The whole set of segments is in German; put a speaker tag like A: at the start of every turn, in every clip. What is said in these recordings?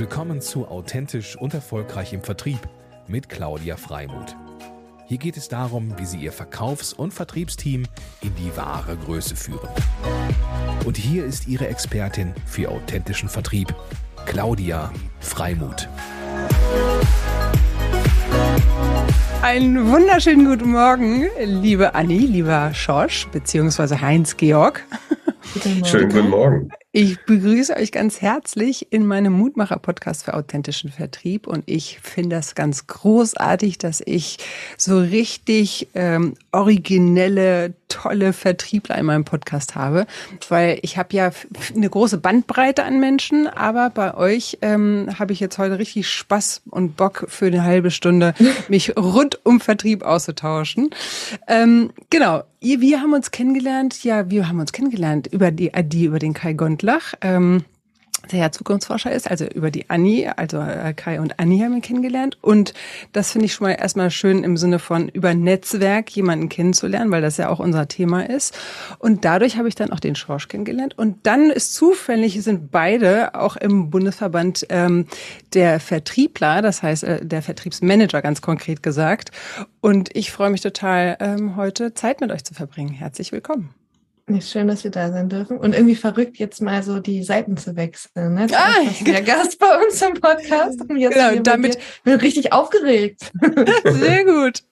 A: Willkommen zu Authentisch und Erfolgreich im Vertrieb mit Claudia Freimuth. Hier geht es darum, wie Sie Ihr Verkaufs- und Vertriebsteam in die wahre Größe führen. Und hier ist Ihre Expertin für authentischen Vertrieb, Claudia Freimuth.
B: Einen wunderschönen guten Morgen, liebe Anni, lieber Schorsch, beziehungsweise Heinz-Georg.
C: Schönen guten Morgen.
B: Ich begrüße euch ganz herzlich in meinem Mutmacher-Podcast für authentischen Vertrieb und ich finde das ganz großartig, dass ich so richtig ähm, originelle, tolle Vertriebler in meinem Podcast habe, weil ich habe ja eine große Bandbreite an Menschen, aber bei euch ähm, habe ich jetzt heute richtig Spaß und Bock für eine halbe Stunde, mich rund um Vertrieb auszutauschen. Ähm, genau, wir haben uns kennengelernt, ja, wir haben uns kennengelernt über die, die über den Kai Gond Lach, ähm, der ja Zukunftsforscher ist, also über die Anni, also äh, Kai und Anni haben wir kennengelernt. Und das finde ich schon mal erstmal schön im Sinne von über Netzwerk jemanden kennenzulernen, weil das ja auch unser Thema ist. Und dadurch habe ich dann auch den Schorsch kennengelernt. Und dann ist zufällig, sind beide auch im Bundesverband ähm, der Vertriebler, das heißt äh, der Vertriebsmanager ganz konkret gesagt. Und ich freue mich total, ähm, heute Zeit mit euch zu verbringen. Herzlich willkommen.
D: Schön, dass wir da sein dürfen. Und irgendwie verrückt, jetzt mal so die Seiten zu wechseln. Ne? Ah, der Gast bei uns im Podcast. Und jetzt genau, damit bin richtig aufgeregt.
B: Sehr gut.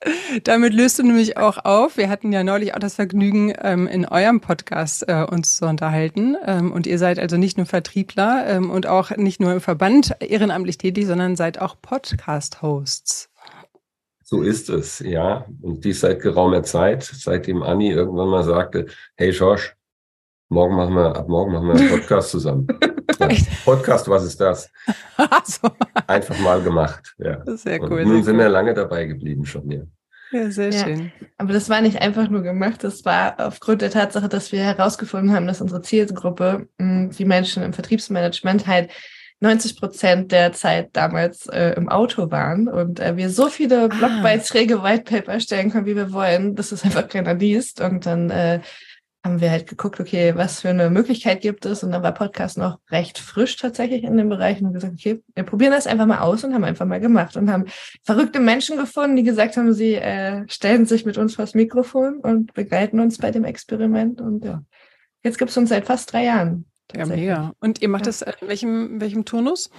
B: Damit löst du nämlich auch auf. Wir hatten ja neulich auch das Vergnügen, ähm, in eurem Podcast äh, uns zu unterhalten. Ähm, und ihr seid also nicht nur Vertriebler ähm, und auch nicht nur im Verband ehrenamtlich tätig, sondern seid auch Podcast-Hosts.
C: So ist es, ja. Und dies seit geraumer Zeit, seitdem Anni irgendwann mal sagte, hey Josh, morgen machen wir, ab morgen machen wir einen Podcast zusammen. Ja, Podcast, was ist das? so. Einfach mal gemacht, ja. Sehr cool. Und nun sind cool. wir lange dabei geblieben schon, ja.
D: Ja, sehr ja, schön. Aber das war nicht einfach nur gemacht, das war aufgrund der Tatsache, dass wir herausgefunden haben, dass unsere Zielgruppe, die Menschen im Vertriebsmanagement halt 90 Prozent der Zeit damals äh, im Auto waren und äh, wir so viele ah. Blogbeiträge, Whitepaper erstellen können, wie wir wollen, dass es einfach keiner liest. Und dann äh, haben wir halt geguckt, okay, was für eine Möglichkeit gibt es? Und dann war Podcast noch recht frisch tatsächlich in dem Bereich und gesagt, okay, wir probieren das einfach mal aus und haben einfach mal gemacht und haben verrückte Menschen gefunden, die gesagt haben, sie äh, stellen sich mit uns vors Mikrofon und begleiten uns bei dem Experiment. Und ja, jetzt gibt es uns seit fast drei Jahren.
B: Ja, mega. Und ihr macht ja. das in welchem, welchem Turnus?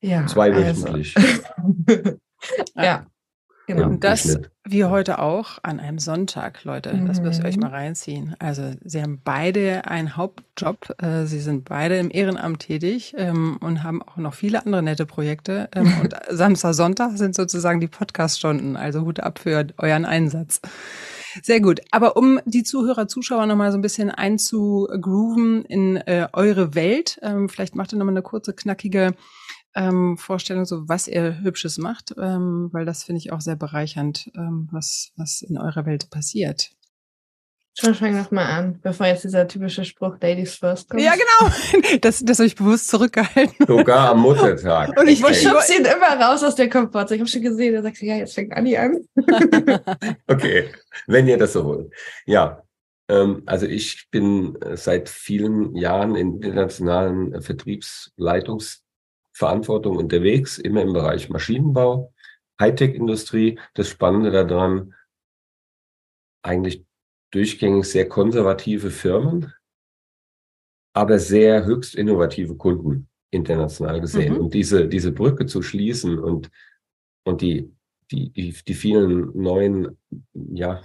C: Ja. Zweiwöchentlich.
B: Also. ja. Genau. Und das wie heute auch an einem Sonntag, Leute. Mhm. Das müsst ihr euch mhm. mal reinziehen. Also sie haben beide einen Hauptjob. Äh, sie sind beide im Ehrenamt tätig ähm, und haben auch noch viele andere nette Projekte. Ähm, und Samstag, Sonntag sind sozusagen die Podcast-Stunden. Also Hut ab für euren Einsatz. Sehr gut. Aber um die Zuhörer, Zuschauer nochmal so ein bisschen einzugrooven in äh, eure Welt, ähm, vielleicht macht ihr nochmal eine kurze, knackige ähm, Vorstellung, so was ihr Hübsches macht, ähm, weil das finde ich auch sehr bereichernd, ähm, was, was in eurer Welt passiert.
D: Schon fang noch mal an, bevor jetzt dieser typische Spruch Ladies First kommt.
B: Ja, genau. Das, das habe ich bewusst zurückgehalten.
C: Sogar am Muttertag.
D: Und ich okay. schubst ihn immer raus aus der Komfortzone. Ich habe schon gesehen, er sagt, ja, jetzt fängt Anni an.
C: okay, wenn ihr das so wollt. Ja, ähm, also ich bin seit vielen Jahren in internationalen Vertriebsleitungsverantwortung unterwegs, immer im Bereich Maschinenbau, Hightech-Industrie. Das Spannende daran, eigentlich durchgängig sehr konservative Firmen, aber sehr höchst innovative Kunden international gesehen. Mhm. Und diese, diese Brücke zu schließen und, und die, die, die, die vielen neuen, ja,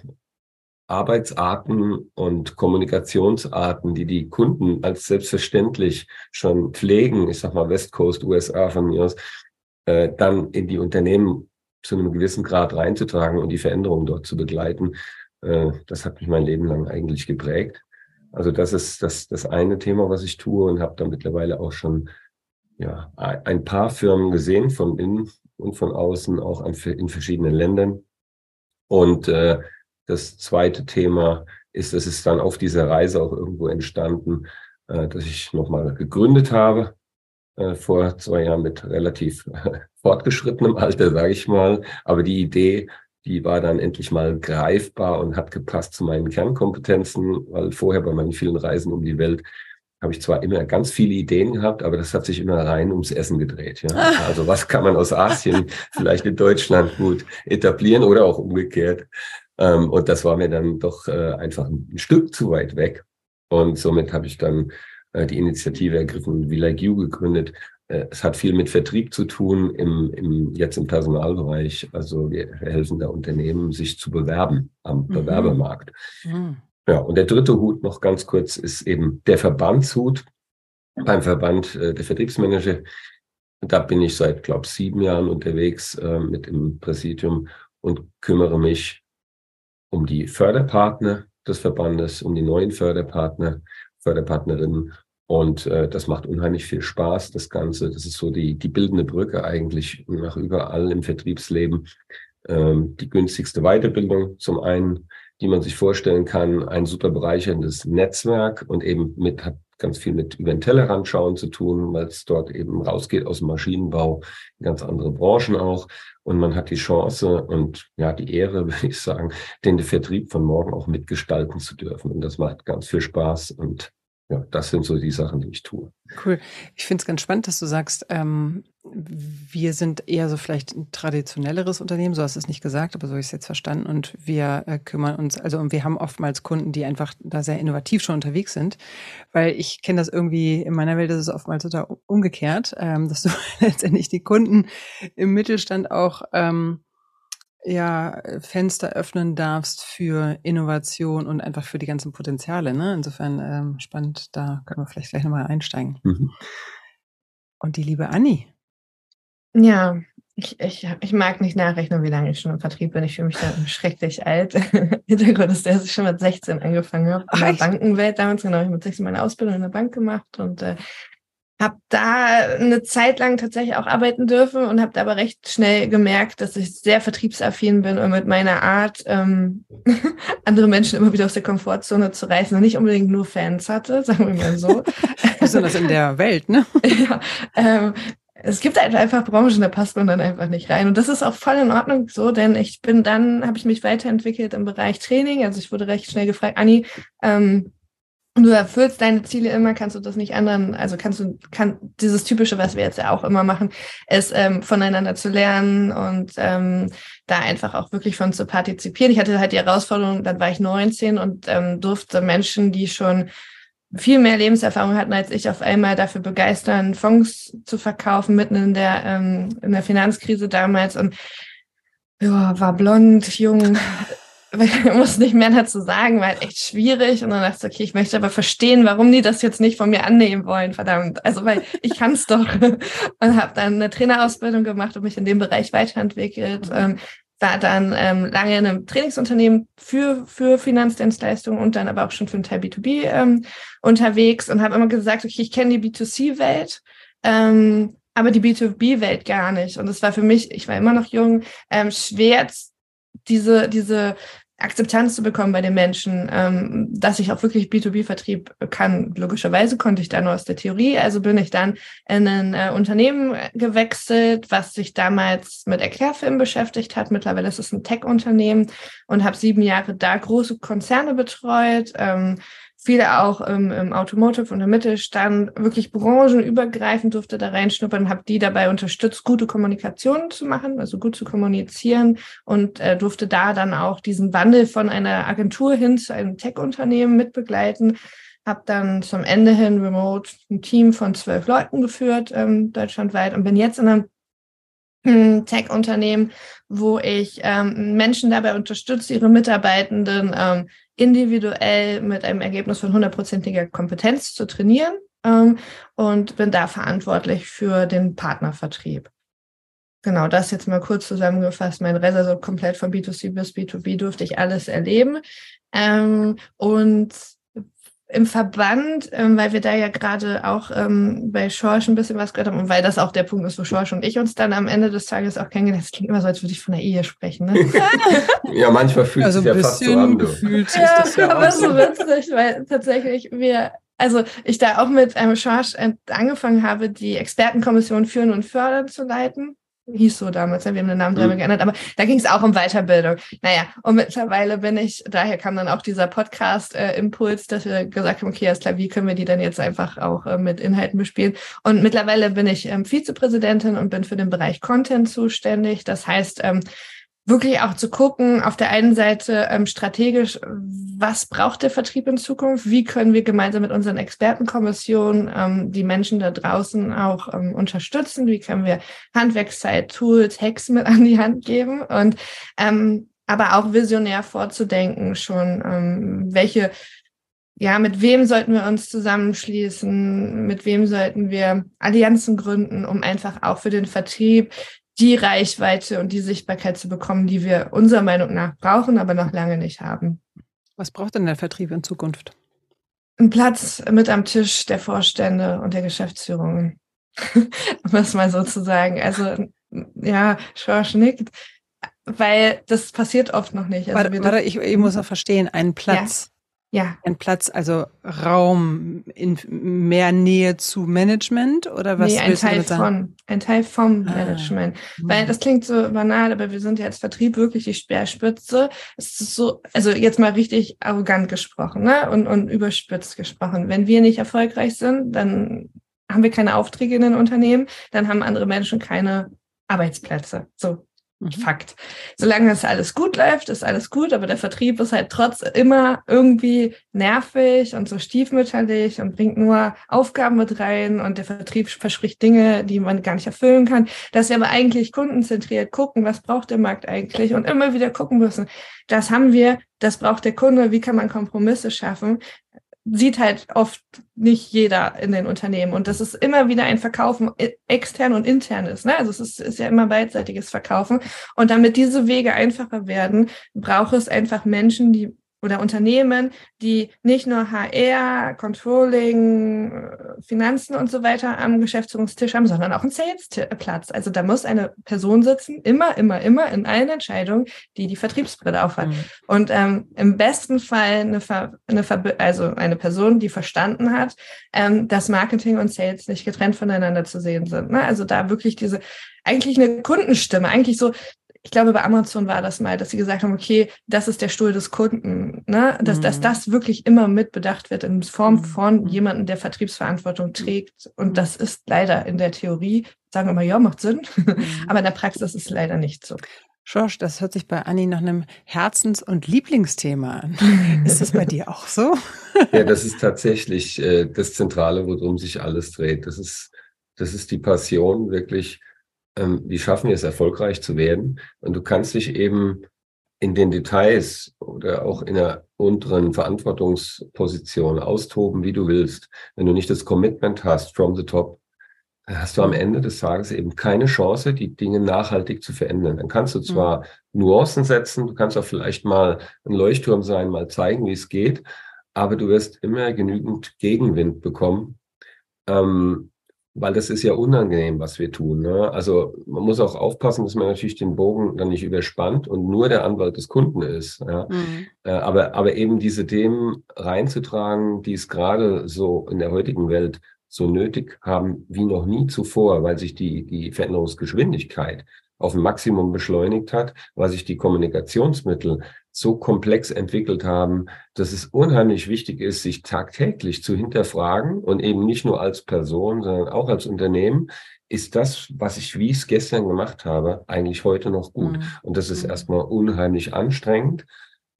C: Arbeitsarten und Kommunikationsarten, die die Kunden als selbstverständlich schon pflegen, ich sag mal West Coast USA von mir aus, äh, dann in die Unternehmen zu einem gewissen Grad reinzutragen und die Veränderungen dort zu begleiten. Äh, das hat mich mein Leben lang eigentlich geprägt. Also das ist das, das eine Thema, was ich tue und habe da mittlerweile auch schon ja, ein paar Firmen gesehen, von innen und von außen, auch in verschiedenen Ländern. Und äh, das zweite Thema ist, es ist dann auf dieser Reise auch irgendwo entstanden, äh, dass ich nochmal gegründet habe, äh, vor zwei Jahren mit relativ fortgeschrittenem Alter, sage ich mal. Aber die Idee, die war dann endlich mal greifbar und hat gepasst zu meinen Kernkompetenzen, weil vorher bei meinen vielen Reisen um die Welt habe ich zwar immer ganz viele Ideen gehabt, aber das hat sich immer rein ums Essen gedreht. Ja? Also was kann man aus Asien vielleicht in Deutschland gut etablieren oder auch umgekehrt. Ähm, und das war mir dann doch äh, einfach ein Stück zu weit weg. Und somit habe ich dann äh, die Initiative ergriffen, We Like You gegründet. Äh, es hat viel mit Vertrieb zu tun, im, im, jetzt im Personalbereich. Also wir helfen da Unternehmen, sich zu bewerben am mhm. Bewerbermarkt. Mhm. Ja, und der dritte Hut noch ganz kurz ist eben der Verbandshut beim Verband äh, der Vertriebsmanager. Da bin ich seit, glaube ich, sieben Jahren unterwegs äh, mit dem Präsidium und kümmere mich um die Förderpartner des Verbandes, um die neuen Förderpartner, Förderpartnerinnen. Und äh, das macht unheimlich viel Spaß, das Ganze. Das ist so die, die bildende Brücke eigentlich nach überall im Vertriebsleben. Ähm, die günstigste Weiterbildung zum einen, die man sich vorstellen kann, ein super bereicherndes Netzwerk und eben mit hat ganz viel mit über den zu tun, weil es dort eben rausgeht aus dem Maschinenbau, ganz andere Branchen auch. Und man hat die Chance und ja, die Ehre, würde ich sagen, den Vertrieb von morgen auch mitgestalten zu dürfen. Und das macht ganz viel Spaß und ja, das sind so die Sachen, die ich tue.
B: Cool. Ich finde es ganz spannend, dass du sagst, ähm, wir sind eher so vielleicht ein traditionelleres Unternehmen, so hast du es nicht gesagt, aber so habe ich es jetzt verstanden. Und wir äh, kümmern uns, also und wir haben oftmals Kunden, die einfach da sehr innovativ schon unterwegs sind. Weil ich kenne das irgendwie, in meiner Welt ist es oftmals total umgekehrt, ähm, dass du letztendlich die Kunden im Mittelstand auch ähm, ja, Fenster öffnen darfst für Innovation und einfach für die ganzen Potenziale. Ne? Insofern ähm, spannend, da können wir vielleicht gleich nochmal einsteigen. Mhm. Und die liebe Anni.
D: Ja, ich, ich, ich mag nicht nachrechnen, wie lange ich schon im Vertrieb bin. Ich fühle mich da schrecklich alt. Hintergrund ist, dass ich schon mit 16 angefangen habe. In der Bankenwelt damals, genau, ich habe mit 16 meine Ausbildung in der Bank gemacht und äh, habe da eine Zeit lang tatsächlich auch arbeiten dürfen und habe aber recht schnell gemerkt, dass ich sehr vertriebsaffin bin und mit meiner Art ähm, andere Menschen immer wieder aus der Komfortzone zu reißen und nicht unbedingt nur Fans hatte, sagen wir mal so.
B: Besonders in der Welt, ne?
D: ja, ähm, es gibt halt einfach Branchen, da passt man dann einfach nicht rein. Und das ist auch voll in Ordnung so, denn ich bin dann, habe ich mich weiterentwickelt im Bereich Training. Also ich wurde recht schnell gefragt, Anni, ähm, du erfüllst deine Ziele immer, kannst du das nicht anderen, also kannst du, kann dieses typische, was wir jetzt ja auch immer machen, ist ähm, voneinander zu lernen und ähm, da einfach auch wirklich von zu partizipieren. Ich hatte halt die Herausforderung, dann war ich 19 und ähm, durfte Menschen, die schon viel mehr Lebenserfahrung hatten als ich, auf einmal dafür begeistern, Fonds zu verkaufen, mitten in der, ähm, in der Finanzkrise damals und ja, war blond, jung, muss nicht mehr dazu sagen, war halt echt schwierig. Und dann dachte ich, okay, ich möchte aber verstehen, warum die das jetzt nicht von mir annehmen wollen, verdammt. Also, weil ich kann es doch. Und habe dann eine Trainerausbildung gemacht und mich in dem Bereich weiterentwickelt. Mhm. Ähm, war dann ähm, lange in einem Trainingsunternehmen für, für Finanzdienstleistungen und dann aber auch schon für einen Teil B2B ähm, unterwegs und habe immer gesagt, okay, ich kenne die B2C-Welt, ähm, aber die B2B-Welt gar nicht. Und es war für mich, ich war immer noch jung, ähm, schwer, diese, diese Akzeptanz zu bekommen bei den Menschen, ähm, dass ich auch wirklich B2B-Vertrieb kann. Logischerweise konnte ich da nur aus der Theorie. Also bin ich dann in ein äh, Unternehmen gewechselt, was sich damals mit Erklärfilmen beschäftigt hat. Mittlerweile ist es ein Tech-Unternehmen und habe sieben Jahre da große Konzerne betreut. Ähm, viele auch im, im Automotive und im Mittelstand, wirklich branchenübergreifend durfte da reinschnuppern, habe die dabei unterstützt, gute Kommunikation zu machen, also gut zu kommunizieren und äh, durfte da dann auch diesen Wandel von einer Agentur hin zu einem Tech-Unternehmen mitbegleiten. Habe dann zum Ende hin remote ein Team von zwölf Leuten geführt, ähm, deutschlandweit und bin jetzt in einem hm, Tech-Unternehmen, wo ich ähm, Menschen dabei unterstütze, ihre Mitarbeitenden ähm, individuell mit einem Ergebnis von hundertprozentiger Kompetenz zu trainieren ähm, und bin da verantwortlich für den Partnervertrieb. Genau, das jetzt mal kurz zusammengefasst. Mein so komplett von B2C bis B2B durfte ich alles erleben. Ähm, und im Verband, ähm, weil wir da ja gerade auch ähm, bei Schorsch ein bisschen was gehört haben und weil das auch der Punkt ist, wo Schorsch und ich uns dann am Ende des Tages auch kennengelernt Das klingt immer so, als würde ich von der Ehe sprechen. Ne?
C: ja, manchmal fühlt also sich ja fast so an.
D: Gefühlt ja, das ja aber so witzig, weil tatsächlich wir, also ich da auch mit ähm, Schorsch äh, angefangen habe, die Expertenkommission führen und fördern zu leiten hieß so damals, wir haben den Namen dreimal mhm. geändert, aber da ging es auch um Weiterbildung. Naja, und mittlerweile bin ich, daher kam dann auch dieser Podcast-Impuls, äh, dass wir gesagt haben, okay, alles klar, wie können wir die dann jetzt einfach auch äh, mit Inhalten bespielen? Und mittlerweile bin ich ähm, Vizepräsidentin und bin für den Bereich Content zuständig. Das heißt, ähm, wirklich auch zu gucken, auf der einen Seite ähm, strategisch, was braucht der Vertrieb in Zukunft? Wie können wir gemeinsam mit unseren Expertenkommissionen ähm, die Menschen da draußen auch ähm, unterstützen? Wie können wir Handwerkszeit, Tools, Hacks mit an die Hand geben? Und ähm, aber auch visionär vorzudenken schon, ähm, welche ja, mit wem sollten wir uns zusammenschließen? Mit wem sollten wir Allianzen gründen, um einfach auch für den Vertrieb die Reichweite und die Sichtbarkeit zu bekommen, die wir unserer Meinung nach brauchen, aber noch lange nicht haben.
B: Was braucht denn der Vertrieb in Zukunft?
D: Ein Platz mit am Tisch der Vorstände und der Geschäftsführung. um es mal so zu sagen. Also, ja, Schorsch nickt, weil das passiert oft noch nicht.
B: Also warte, warte ich, ich, muss noch verstehen, einen Platz.
D: Ja.
B: Ein Platz, also Raum in mehr Nähe zu Management oder was?
D: Nee, ein Teil von, ein Teil vom ah. Management. Weil das klingt so banal, aber wir sind ja als Vertrieb wirklich die Speerspitze. Es ist so, also jetzt mal richtig arrogant gesprochen, ne? Und, und überspitzt gesprochen. Wenn wir nicht erfolgreich sind, dann haben wir keine Aufträge in den Unternehmen, dann haben andere Menschen keine Arbeitsplätze. So, Mhm. Fakt. Solange das alles gut läuft, ist alles gut, aber der Vertrieb ist halt trotz immer irgendwie nervig und so stiefmütterlich und bringt nur Aufgaben mit rein und der Vertrieb verspricht Dinge, die man gar nicht erfüllen kann. Dass wir aber eigentlich kundenzentriert gucken, was braucht der Markt eigentlich und immer wieder gucken müssen. Das haben wir, das braucht der Kunde, wie kann man Kompromisse schaffen? Sieht halt oft nicht jeder in den Unternehmen. Und das ist immer wieder ein Verkaufen äh, extern und intern ist. Ne? Also es ist, ist ja immer beidseitiges Verkaufen. Und damit diese Wege einfacher werden, braucht es einfach Menschen, die oder Unternehmen, die nicht nur HR, Controlling, äh, Finanzen und so weiter am Geschäftsführungstisch haben, sondern auch einen Sales-Platz. Also da muss eine Person sitzen, immer, immer, immer in allen Entscheidungen, die die Vertriebsbrille aufhat. Mhm. Und ähm, im besten Fall eine, Ver eine Ver also eine Person, die verstanden hat, ähm, dass Marketing und Sales nicht getrennt voneinander zu sehen sind. Ne? Also da wirklich diese eigentlich eine Kundenstimme, eigentlich so ich glaube, bei Amazon war das mal, dass sie gesagt haben, okay, das ist der Stuhl des Kunden, ne? dass, mhm. dass das wirklich immer mitbedacht wird in Form mhm. von jemandem, der Vertriebsverantwortung trägt. Und das ist leider in der Theorie, sagen wir mal, ja, macht Sinn, mhm. aber in der Praxis ist es leider nicht so.
B: Schorsch, das hört sich bei Anni nach einem Herzens- und Lieblingsthema an. Ist das bei dir auch so?
C: ja, das ist tatsächlich äh, das Zentrale, worum sich alles dreht. Das ist, das ist die Passion, wirklich ähm, wie schaffen wir es, erfolgreich zu werden? Und du kannst dich eben in den Details oder auch in einer unteren Verantwortungsposition austoben, wie du willst. Wenn du nicht das Commitment hast from the top, hast du am Ende des Tages eben keine Chance, die Dinge nachhaltig zu verändern. Dann kannst du mhm. zwar mhm. Nuancen setzen, du kannst auch vielleicht mal ein Leuchtturm sein, mal zeigen, wie es geht, aber du wirst immer genügend Gegenwind bekommen. Ähm, weil das ist ja unangenehm, was wir tun. Ne? Also man muss auch aufpassen, dass man natürlich den Bogen dann nicht überspannt und nur der Anwalt des Kunden ist. Ja? Mhm. Äh, aber, aber eben diese Themen reinzutragen, die es gerade so in der heutigen Welt so nötig haben wie noch nie zuvor, weil sich die, die Veränderungsgeschwindigkeit auf ein Maximum beschleunigt hat, weil sich die Kommunikationsmittel so komplex entwickelt haben, dass es unheimlich wichtig ist, sich tagtäglich zu hinterfragen und eben nicht nur als Person, sondern auch als Unternehmen, ist das, was ich, wie ich es gestern gemacht habe, eigentlich heute noch gut? Mhm. Und das ist mhm. erstmal unheimlich anstrengend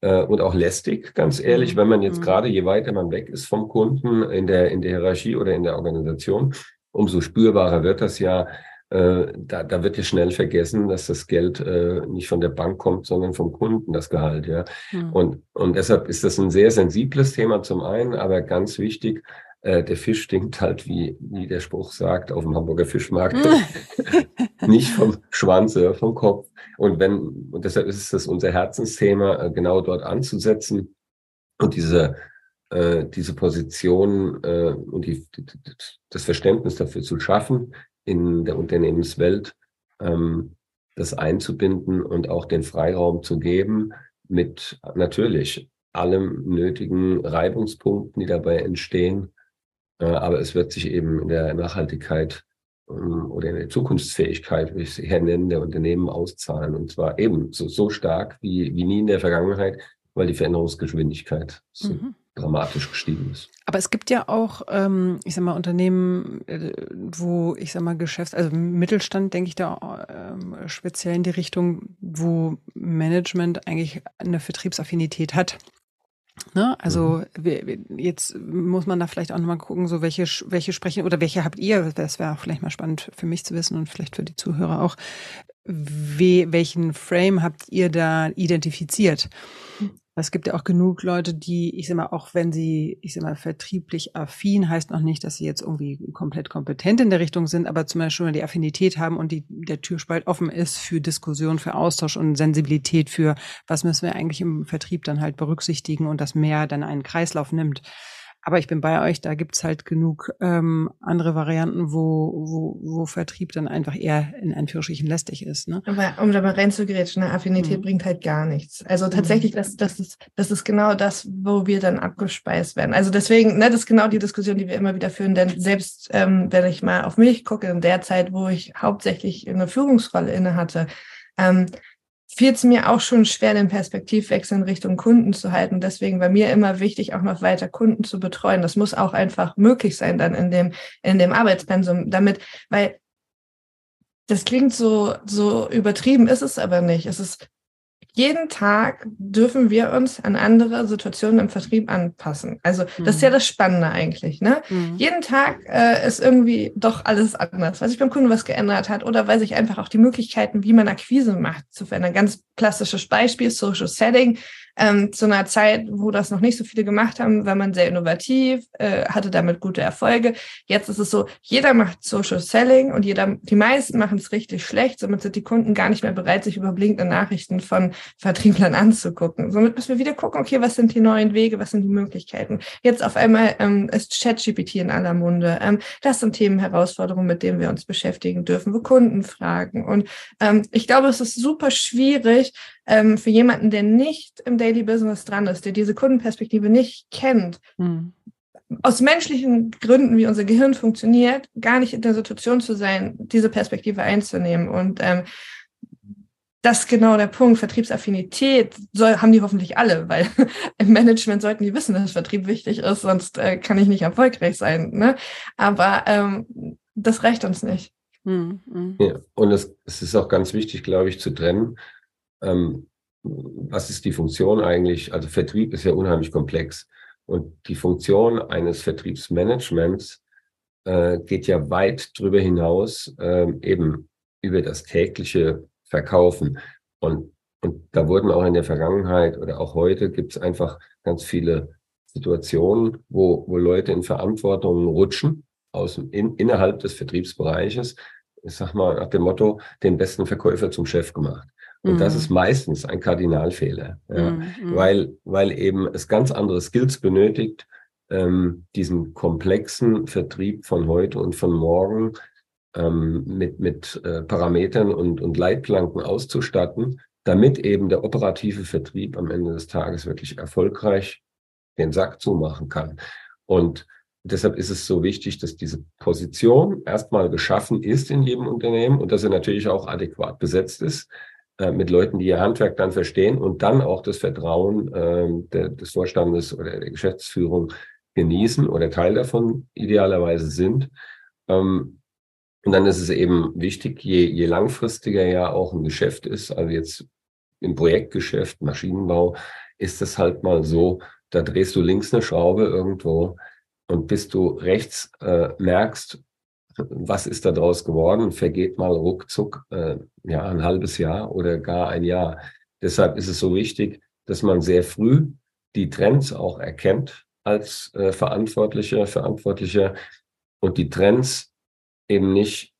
C: äh, und auch lästig, ganz ehrlich, mhm. wenn man jetzt mhm. gerade, je weiter man weg ist vom Kunden in der, in der Hierarchie oder in der Organisation, umso spürbarer wird das ja, äh, da, da wird ja schnell vergessen, dass das Geld äh, nicht von der Bank kommt, sondern vom Kunden, das Gehalt, ja. Mhm. Und, und deshalb ist das ein sehr sensibles Thema zum einen, aber ganz wichtig, äh, der Fisch stinkt halt, wie, wie der Spruch sagt, auf dem Hamburger Fischmarkt. nicht vom Schwanz, sondern vom Kopf. Und wenn, und deshalb ist es unser Herzensthema, äh, genau dort anzusetzen und diese, äh, diese Position äh, und die, das Verständnis dafür zu schaffen, in der Unternehmenswelt, ähm, das einzubinden und auch den Freiraum zu geben mit natürlich allem nötigen Reibungspunkten, die dabei entstehen. Äh, aber es wird sich eben in der Nachhaltigkeit ähm, oder in der Zukunftsfähigkeit, wie ich sie nenne, der Unternehmen auszahlen. Und zwar eben so, so stark wie, wie nie in der Vergangenheit, weil die Veränderungsgeschwindigkeit so mhm. Dramatisch gestiegen ist.
B: Aber es gibt ja auch, ähm, ich sag mal, Unternehmen, äh, wo, ich sag mal, Geschäfts-, also Mittelstand, denke ich da ähm, speziell in die Richtung, wo Management eigentlich eine Vertriebsaffinität hat. Ne? Also mhm. jetzt muss man da vielleicht auch nochmal gucken, so welche, welche sprechen oder welche habt ihr, das wäre auch vielleicht mal spannend für mich zu wissen und vielleicht für die Zuhörer auch, we, welchen Frame habt ihr da identifiziert? Es gibt ja auch genug Leute, die, ich sag mal, auch wenn sie, ich sag mal, vertrieblich affin, heißt noch nicht, dass sie jetzt irgendwie komplett kompetent in der Richtung sind, aber zum Beispiel schon die Affinität haben und die, der Türspalt offen ist für Diskussion, für Austausch und Sensibilität für, was müssen wir eigentlich im Vertrieb dann halt berücksichtigen und das mehr dann einen Kreislauf nimmt. Aber ich bin bei euch, da gibt's halt genug ähm, andere Varianten, wo, wo, wo Vertrieb dann einfach eher in Anführungsstrichen lästig ist. Ne?
D: Aber um da mal reinzugrätschen, eine Affinität mhm. bringt halt gar nichts. Also tatsächlich, das, das, ist, das ist genau das, wo wir dann abgespeist werden. Also deswegen, ne, das ist genau die Diskussion, die wir immer wieder führen. Denn selbst ähm, wenn ich mal auf mich gucke, in der Zeit, wo ich hauptsächlich eine Führungsrolle inne hatte, ähm, fiel es mir auch schon schwer, den Perspektivwechsel in Richtung Kunden zu halten. Deswegen war mir immer wichtig, auch noch weiter Kunden zu betreuen. Das muss auch einfach möglich sein dann in dem, in dem Arbeitspensum, damit, weil das klingt so, so übertrieben ist es aber nicht. Es ist jeden Tag dürfen wir uns an andere Situationen im Vertrieb anpassen. Also mhm. das ist ja mhm. das Spannende eigentlich. Ne? Mhm. Jeden Tag äh, ist irgendwie doch alles anders, weil sich beim Kunden was geändert hat oder weil sich einfach auch die Möglichkeiten, wie man Akquise macht, zu verändern. Ganz klassisches Beispiel, Social Setting ähm, zu einer Zeit, wo das noch nicht so viele gemacht haben, war man sehr innovativ, äh, hatte damit gute Erfolge. Jetzt ist es so, jeder macht Social Selling und jeder, die meisten machen es richtig schlecht. Somit sind die Kunden gar nicht mehr bereit, sich über blinkende Nachrichten von Vertrieblern anzugucken. Somit müssen wir wieder gucken, okay, was sind die neuen Wege, was sind die Möglichkeiten? Jetzt auf einmal ähm, ist ChatGPT in aller Munde. Ähm, das sind Themen, Herausforderungen, mit denen wir uns beschäftigen dürfen, wo Kunden fragen. Und ähm, ich glaube, es ist super schwierig, ähm, für jemanden, der nicht im Daily Business dran ist, der diese Kundenperspektive nicht kennt, mhm. aus menschlichen Gründen, wie unser Gehirn funktioniert, gar nicht in der Situation zu sein, diese Perspektive einzunehmen. Und ähm, das ist genau der Punkt. Vertriebsaffinität soll, haben die hoffentlich alle, weil im Management sollten die wissen, dass Vertrieb wichtig ist, sonst äh, kann ich nicht erfolgreich sein. Ne? Aber ähm, das reicht uns nicht.
C: Mhm. Ja, und es, es ist auch ganz wichtig, glaube ich, zu trennen ähm, was ist die Funktion eigentlich? Also Vertrieb ist ja unheimlich komplex. Und die Funktion eines Vertriebsmanagements äh, geht ja weit drüber hinaus, äh, eben über das tägliche Verkaufen. Und, und da wurden auch in der Vergangenheit oder auch heute gibt es einfach ganz viele Situationen, wo, wo Leute in Verantwortung rutschen, aus, in, innerhalb des Vertriebsbereiches. Ich sag mal nach dem Motto, den besten Verkäufer zum Chef gemacht. Und mhm. das ist meistens ein Kardinalfehler, ja, mhm. weil, weil eben es ganz andere Skills benötigt, ähm, diesen komplexen Vertrieb von heute und von morgen ähm, mit, mit äh, Parametern und, und Leitplanken auszustatten, damit eben der operative Vertrieb am Ende des Tages wirklich erfolgreich den Sack zumachen kann. Und deshalb ist es so wichtig, dass diese Position erstmal geschaffen ist in jedem Unternehmen und dass sie natürlich auch adäquat besetzt ist. Äh, mit Leuten, die ihr Handwerk dann verstehen und dann auch das Vertrauen äh, der, des Vorstandes oder der Geschäftsführung genießen oder Teil davon idealerweise sind. Ähm, und dann ist es eben wichtig, je, je langfristiger ja auch ein Geschäft ist, also jetzt im Projektgeschäft, Maschinenbau, ist es halt mal so, da drehst du links eine Schraube irgendwo und bis du rechts äh, merkst, was ist daraus geworden, vergeht mal ruckzuck äh, ja, ein halbes Jahr oder gar ein Jahr. Deshalb ist es so wichtig, dass man sehr früh die Trends auch erkennt als äh, Verantwortlicher, Verantwortlicher und die Trends eben nicht,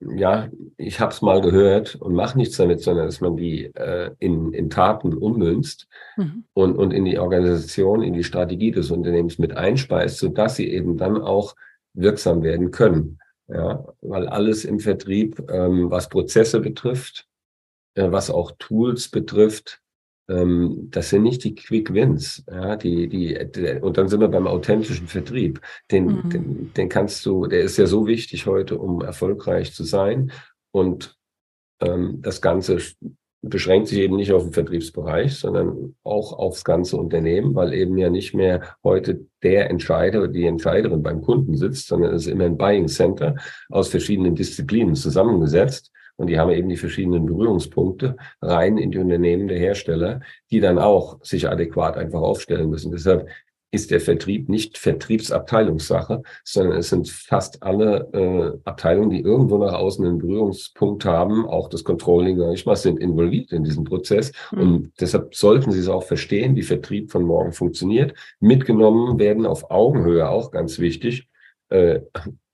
C: ja, ich habe es mal gehört und mache nichts damit, sondern dass man die äh, in, in Taten ummünzt mhm. und, und in die Organisation, in die Strategie des Unternehmens mit einspeist, sodass sie eben dann auch wirksam werden können. Ja, weil alles im Vertrieb, ähm, was Prozesse betrifft, äh, was auch Tools betrifft, ähm, das sind nicht die Quick Wins. Ja, die, die, der, und dann sind wir beim authentischen Vertrieb. Den, mhm. den, den kannst du, der ist ja so wichtig heute, um erfolgreich zu sein. Und ähm, das Ganze beschränkt sich eben nicht auf den Vertriebsbereich, sondern auch aufs ganze Unternehmen, weil eben ja nicht mehr heute der Entscheider oder die Entscheiderin beim Kunden sitzt, sondern es ist immer ein Buying Center aus verschiedenen Disziplinen zusammengesetzt. Und die haben eben die verschiedenen Berührungspunkte rein in die Unternehmen der Hersteller, die dann auch sich adäquat einfach aufstellen müssen. Deshalb ist der Vertrieb nicht Vertriebsabteilungssache, sondern es sind fast alle äh, Abteilungen, die irgendwo nach außen einen Berührungspunkt haben, auch das Controlling, ich mal, sind involviert in diesem Prozess. Mhm. Und deshalb sollten Sie es auch verstehen, wie Vertrieb von morgen funktioniert. Mitgenommen werden auf Augenhöhe auch ganz wichtig. Äh,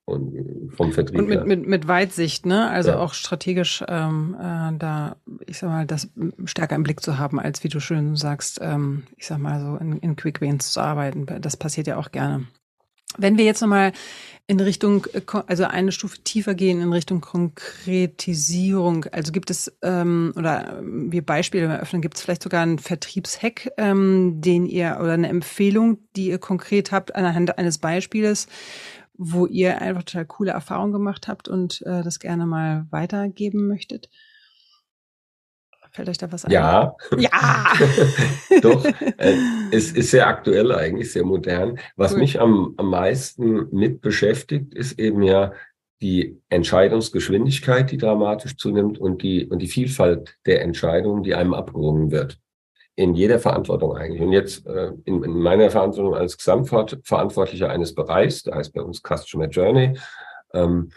C: und vom Vertrieb.
B: Und mit, mit, mit Weitsicht, ne? Also ja. auch strategisch ähm, äh, da, ich sag mal, das stärker im Blick zu haben, als wie du schön sagst, ähm, ich sag mal so in, in Quick Wins zu arbeiten. Das passiert ja auch gerne. Wenn wir jetzt nochmal in Richtung, äh, also eine Stufe tiefer gehen in Richtung Konkretisierung, also gibt es, ähm, oder wir Beispiele eröffnen, gibt es vielleicht sogar einen Vertriebshack, ähm, den ihr, oder eine Empfehlung, die ihr konkret habt anhand eines Beispieles, wo ihr einfach total coole Erfahrungen gemacht habt und äh, das gerne mal weitergeben möchtet? Fällt euch da was ein?
C: Ja.
B: Ja.
C: Doch. Äh, es ist sehr aktuell eigentlich, sehr modern. Was cool. mich am, am meisten mit beschäftigt, ist eben ja die Entscheidungsgeschwindigkeit, die dramatisch zunimmt und die, und die Vielfalt der Entscheidungen, die einem abgerungen wird in jeder Verantwortung eigentlich. Und jetzt äh, in, in, meiner Verantwortung als Gesamtverantwortlicher eines Bereichs, da heißt bei uns Customer Journey, ähm,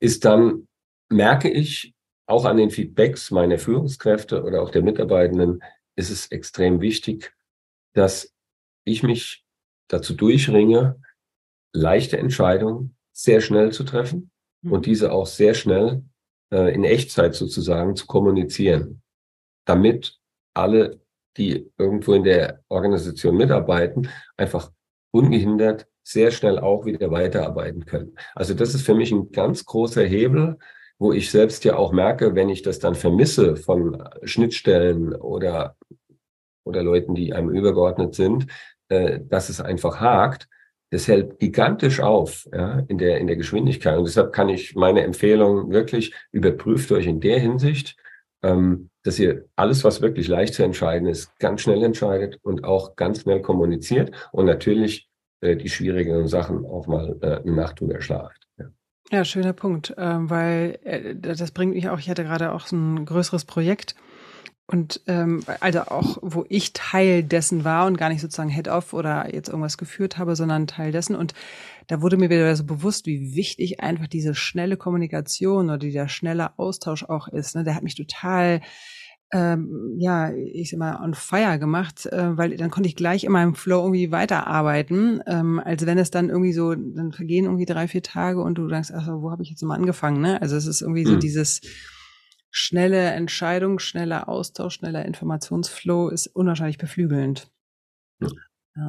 C: ist dann, merke ich, auch an den Feedbacks meiner Führungskräfte oder auch der Mitarbeitenden, ist es extrem wichtig, dass ich mich dazu durchringe, leichte Entscheidungen sehr schnell zu treffen mhm. und diese auch sehr schnell äh, in Echtzeit sozusagen zu kommunizieren, damit alle, die irgendwo in der Organisation mitarbeiten, einfach ungehindert sehr schnell auch wieder weiterarbeiten können. Also das ist für mich ein ganz großer Hebel, wo ich selbst ja auch merke, wenn ich das dann vermisse von Schnittstellen oder, oder Leuten, die einem übergeordnet sind, äh, dass es einfach hakt. Das hält gigantisch auf ja, in, der, in der Geschwindigkeit. Und deshalb kann ich meine Empfehlung wirklich überprüft euch in der Hinsicht, ähm, dass ihr alles, was wirklich leicht zu entscheiden ist, ganz schnell entscheidet und auch ganz schnell kommuniziert und natürlich äh, die schwierigen Sachen auch mal äh, eine Nacht drüber schlaft.
B: Ja. ja, schöner Punkt, äh, weil das bringt mich auch, ich hatte gerade auch so ein größeres Projekt und ähm, also auch, wo ich Teil dessen war und gar nicht sozusagen Head-Off oder jetzt irgendwas geführt habe, sondern Teil dessen. Und da wurde mir wieder so bewusst, wie wichtig einfach diese schnelle Kommunikation oder dieser schnelle Austausch auch ist. Ne? Der hat mich total ähm, ja, ich sag mal, on fire gemacht, äh, weil dann konnte ich gleich in meinem Flow irgendwie weiterarbeiten, ähm, als wenn es dann irgendwie so, dann vergehen irgendwie drei, vier Tage und du denkst, ach so, wo habe ich jetzt mal angefangen, ne? Also es ist irgendwie so mhm. dieses schnelle Entscheidung, schneller Austausch, schneller Informationsflow ist unwahrscheinlich beflügelnd.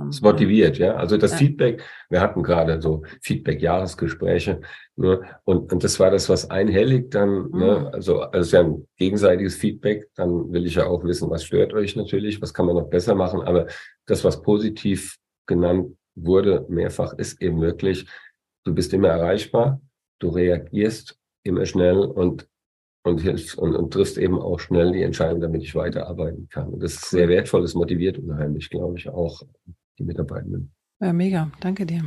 C: Es motiviert, ja. Also das ja. Feedback, wir hatten gerade so Feedback-Jahresgespräche, ne? und, und das war das, was einhelligt dann, ne? mhm. ne? also, also es ist ja ein gegenseitiges Feedback, dann will ich ja auch wissen, was stört euch natürlich, was kann man noch besser machen, aber das, was positiv genannt wurde, mehrfach, ist eben wirklich, du bist immer erreichbar, du reagierst immer schnell und und hilfst und, und triffst eben auch schnell die Entscheidung, damit ich weiterarbeiten kann. Und das ist sehr wertvoll, das motiviert unheimlich, glaube ich, auch die Mitarbeitenden.
B: Ja, mega. Danke dir.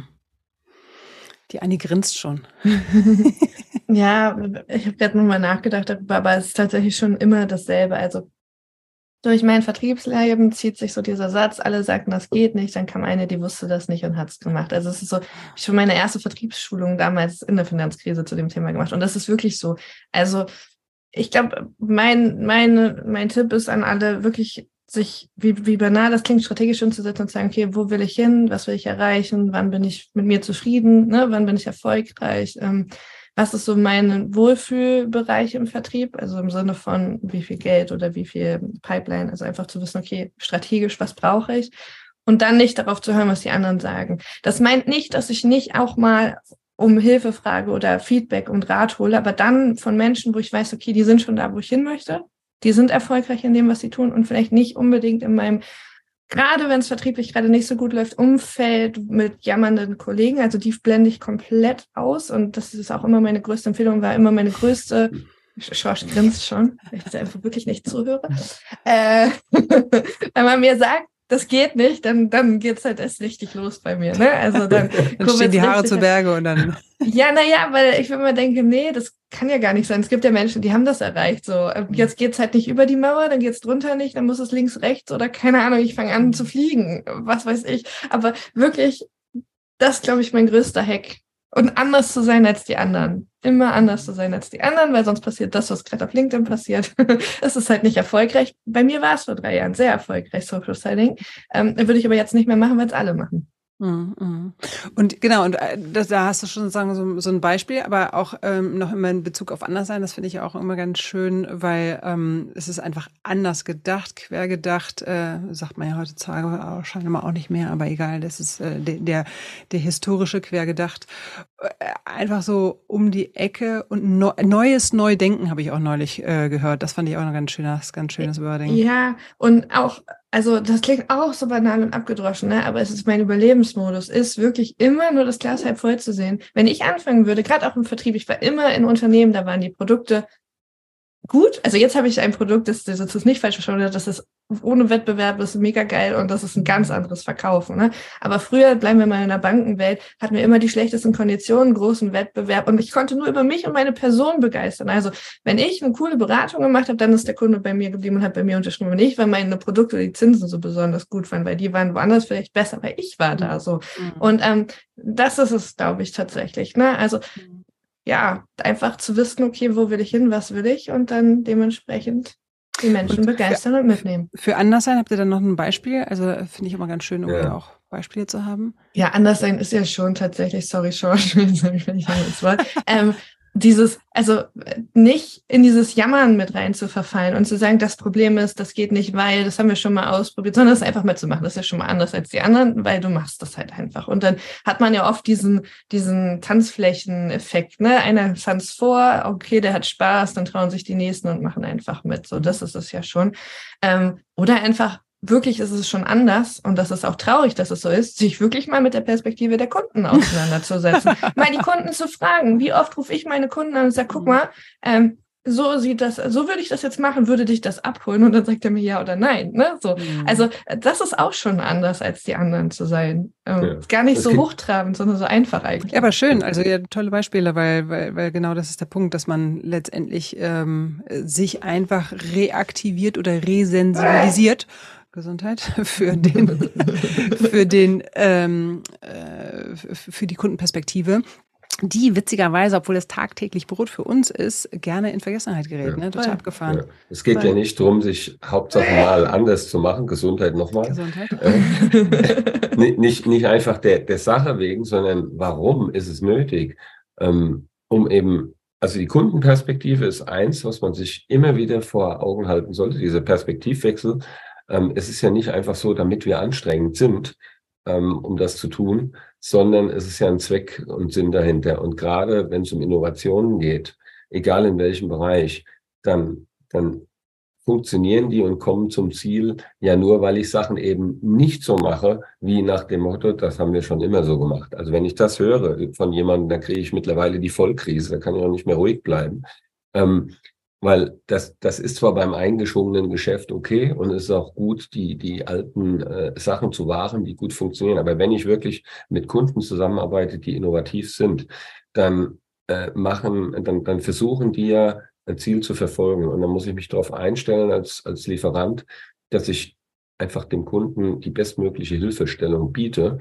B: Die Annie grinst schon.
D: ja, ich habe gerade nochmal nachgedacht darüber, aber es ist tatsächlich schon immer dasselbe. Also durch mein Vertriebsleben zieht sich so dieser Satz, alle sagten, das geht nicht, dann kam eine, die wusste das nicht und hat es gemacht. Also es ist so, ich habe meine erste Vertriebsschulung damals in der Finanzkrise zu dem Thema gemacht. Und das ist wirklich so. Also ich glaube, mein, mein, mein Tipp ist an alle, wirklich sich, wie, wie banal das klingt, strategisch umzusetzen und zu sagen, okay, wo will ich hin, was will ich erreichen, wann bin ich mit mir zufrieden, ne? wann bin ich erfolgreich, ähm, was ist so mein Wohlfühlbereich im Vertrieb, also im Sinne von wie viel Geld oder wie viel Pipeline, also einfach zu wissen, okay, strategisch, was brauche ich? Und dann nicht darauf zu hören, was die anderen sagen. Das meint nicht, dass ich nicht auch mal um Hilfe frage oder Feedback und Rat hole, aber dann von Menschen, wo ich weiß, okay, die sind schon da, wo ich hin möchte, die sind erfolgreich in dem, was sie tun und vielleicht nicht unbedingt in meinem gerade wenn es vertrieblich gerade nicht so gut läuft, Umfeld mit jammernden Kollegen, also die blende ich komplett aus und das ist auch immer meine größte Empfehlung, war immer meine größte Schorsch grinst schon, weil ich einfach wirklich nicht zuhöre. Äh, wenn man mir sagt, das geht nicht, dann, dann geht's halt erst richtig los bei mir. Ne? Also dann,
B: dann stehen die Haare zu Berge und dann.
D: Ja, naja, weil ich immer denke, nee, das kann ja gar nicht sein. Es gibt ja Menschen, die haben das erreicht. So, ähm, mhm. jetzt geht's halt nicht über die Mauer, dann geht's drunter nicht, dann muss es links, rechts oder keine Ahnung, ich fange an zu fliegen. Was weiß ich. Aber wirklich, das glaube ich mein größter Hack und anders zu sein als die anderen. Immer anders zu sein als die anderen, weil sonst passiert das, was gerade auf LinkedIn passiert. Es ist halt nicht erfolgreich. Bei mir war es vor drei Jahren sehr erfolgreich, Social Selling. Ähm, würde ich aber jetzt nicht mehr machen, weil es alle machen.
B: Mhm, mhm. Und genau, und äh, das, da hast du schon sagen, so, so ein Beispiel, aber auch ähm, noch immer in Bezug auf anders sein, das finde ich auch immer ganz schön, weil ähm, es ist einfach anders gedacht, quer gedacht, äh, sagt man ja heutzutage wahrscheinlich auch nicht mehr, aber egal, das ist äh, der, der, der historische quer gedacht. Äh, einfach so um die Ecke und no, neues Neudenken habe ich auch neulich äh, gehört. Das fand ich auch ein ganz schönes, ganz schönes Wording.
D: Ja, und auch also das klingt auch so banal und abgedroschen, ne? aber es ist mein Überlebensmodus, ist wirklich immer nur das Glas halb voll zu sehen. Wenn ich anfangen würde, gerade auch im Vertrieb, ich war immer in Unternehmen, da waren die Produkte gut. Also jetzt habe ich ein Produkt, das, das ist nicht falsch verstanden, das ist ohne Wettbewerb, das ist mega geil und das ist ein ganz anderes Verkaufen. Ne? Aber früher, bleiben wir mal in der Bankenwelt, hatten wir immer die schlechtesten Konditionen, großen Wettbewerb und ich konnte nur über mich und meine Person begeistern. Also wenn ich eine coole Beratung gemacht habe, dann ist der Kunde bei mir geblieben und hat bei mir unterschrieben. Nicht, weil meine Produkte, die Zinsen so besonders gut waren, weil die waren woanders vielleicht besser, weil ich war da so. Mhm. Und ähm, das ist es, glaube ich, tatsächlich. Ne? Also mhm ja, einfach zu wissen, okay, wo will ich hin, was will ich und dann dementsprechend die Menschen und begeistern
B: für,
D: und mitnehmen.
B: Für Anderssein habt ihr dann noch ein Beispiel? Also finde ich immer ganz schön, um ja. auch Beispiele zu haben.
D: Ja, Anderssein ist ja schon tatsächlich, sorry, Sean, wenn ich das Wort, ähm, dieses, also nicht in dieses Jammern mit rein zu verfallen und zu sagen, das Problem ist, das geht nicht, weil, das haben wir schon mal ausprobiert, sondern es einfach mal zu machen. Das ist ja schon mal anders als die anderen, weil du machst das halt einfach. Und dann hat man ja oft diesen, diesen Tanzflächen-Effekt, ne? Einer tanzt vor, okay, der hat Spaß, dann trauen sich die Nächsten und machen einfach mit. So, das ist es ja schon. Ähm, oder einfach wirklich ist es schon anders und das ist auch traurig, dass es so ist, sich wirklich mal mit der Perspektive der Kunden auseinanderzusetzen. mal die Kunden zu fragen, wie oft rufe ich meine Kunden an und sage, guck mhm. mal, ähm, so sieht das, so würde ich das jetzt machen, würde dich das abholen und dann sagt er mir ja oder nein. Ne? So, mhm. also das ist auch schon anders als die anderen zu sein. Ähm, ja. Gar nicht das so hochtrabend, sondern so einfach eigentlich.
B: Ja, aber schön. Also ja, tolle Beispiele, weil, weil, weil genau das ist der Punkt, dass man letztendlich ähm, sich einfach reaktiviert oder resensibilisiert. Gesundheit für den für den ähm, äh, für die Kundenperspektive die witzigerweise, obwohl es tagtäglich Brot für uns ist, gerne in Vergessenheit gerät. Ja. Ne? Total ja. abgefahren. Ja.
C: Es geht Weil, ja nicht darum, sich Hauptsache mal anders zu machen. Gesundheit nochmal. Gesundheit. Äh, nicht, nicht einfach der, der Sache wegen, sondern warum ist es nötig? Ähm, um eben, also die Kundenperspektive ist eins, was man sich immer wieder vor Augen halten sollte, dieser Perspektivwechsel. Ähm, es ist ja nicht einfach so, damit wir anstrengend sind, ähm, um das zu tun, sondern es ist ja ein Zweck und Sinn dahinter. Und gerade wenn es um Innovationen geht, egal in welchem Bereich, dann, dann funktionieren die und kommen zum Ziel ja nur, weil ich Sachen eben nicht so mache, wie nach dem Motto, das haben wir schon immer so gemacht. Also wenn ich das höre von jemandem, dann kriege ich mittlerweile die Vollkrise, da kann ich auch nicht mehr ruhig bleiben. Ähm, weil das, das ist zwar beim eingeschwungenen Geschäft okay und es ist auch gut, die, die alten äh, Sachen zu wahren, die gut funktionieren. Aber wenn ich wirklich mit Kunden zusammenarbeite, die innovativ sind, dann äh, machen, dann, dann versuchen die ja ein Ziel zu verfolgen. Und dann muss ich mich darauf einstellen als, als Lieferant, dass ich einfach dem Kunden die bestmögliche Hilfestellung biete.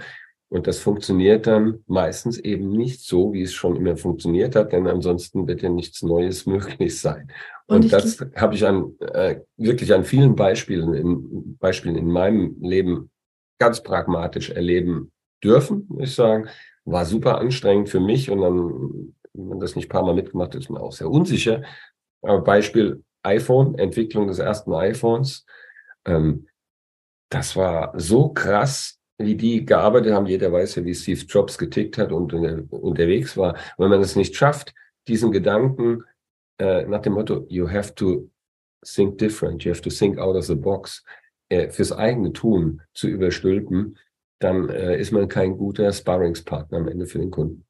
C: Und das funktioniert dann meistens eben nicht so, wie es schon immer funktioniert hat, denn ansonsten wird ja nichts Neues möglich sein. Und, und das habe ich an äh, wirklich an vielen Beispielen in Beispielen in meinem Leben ganz pragmatisch erleben dürfen, muss ich sagen. War super anstrengend für mich und dann, wenn man das nicht ein paar Mal mitgemacht hat, ist man auch sehr unsicher. Aber Beispiel iPhone, Entwicklung des ersten iPhones. Ähm, das war so krass, wie die gearbeitet haben. Jeder weiß ja, wie Steve Jobs getickt hat und äh, unterwegs war. wenn man es nicht schafft, diesen Gedanken äh, nach dem Motto, you have to think different, you have to think out of the box, äh, fürs eigene Tun zu überstülpen, dann äh, ist man kein guter Sparringspartner am Ende für den Kunden.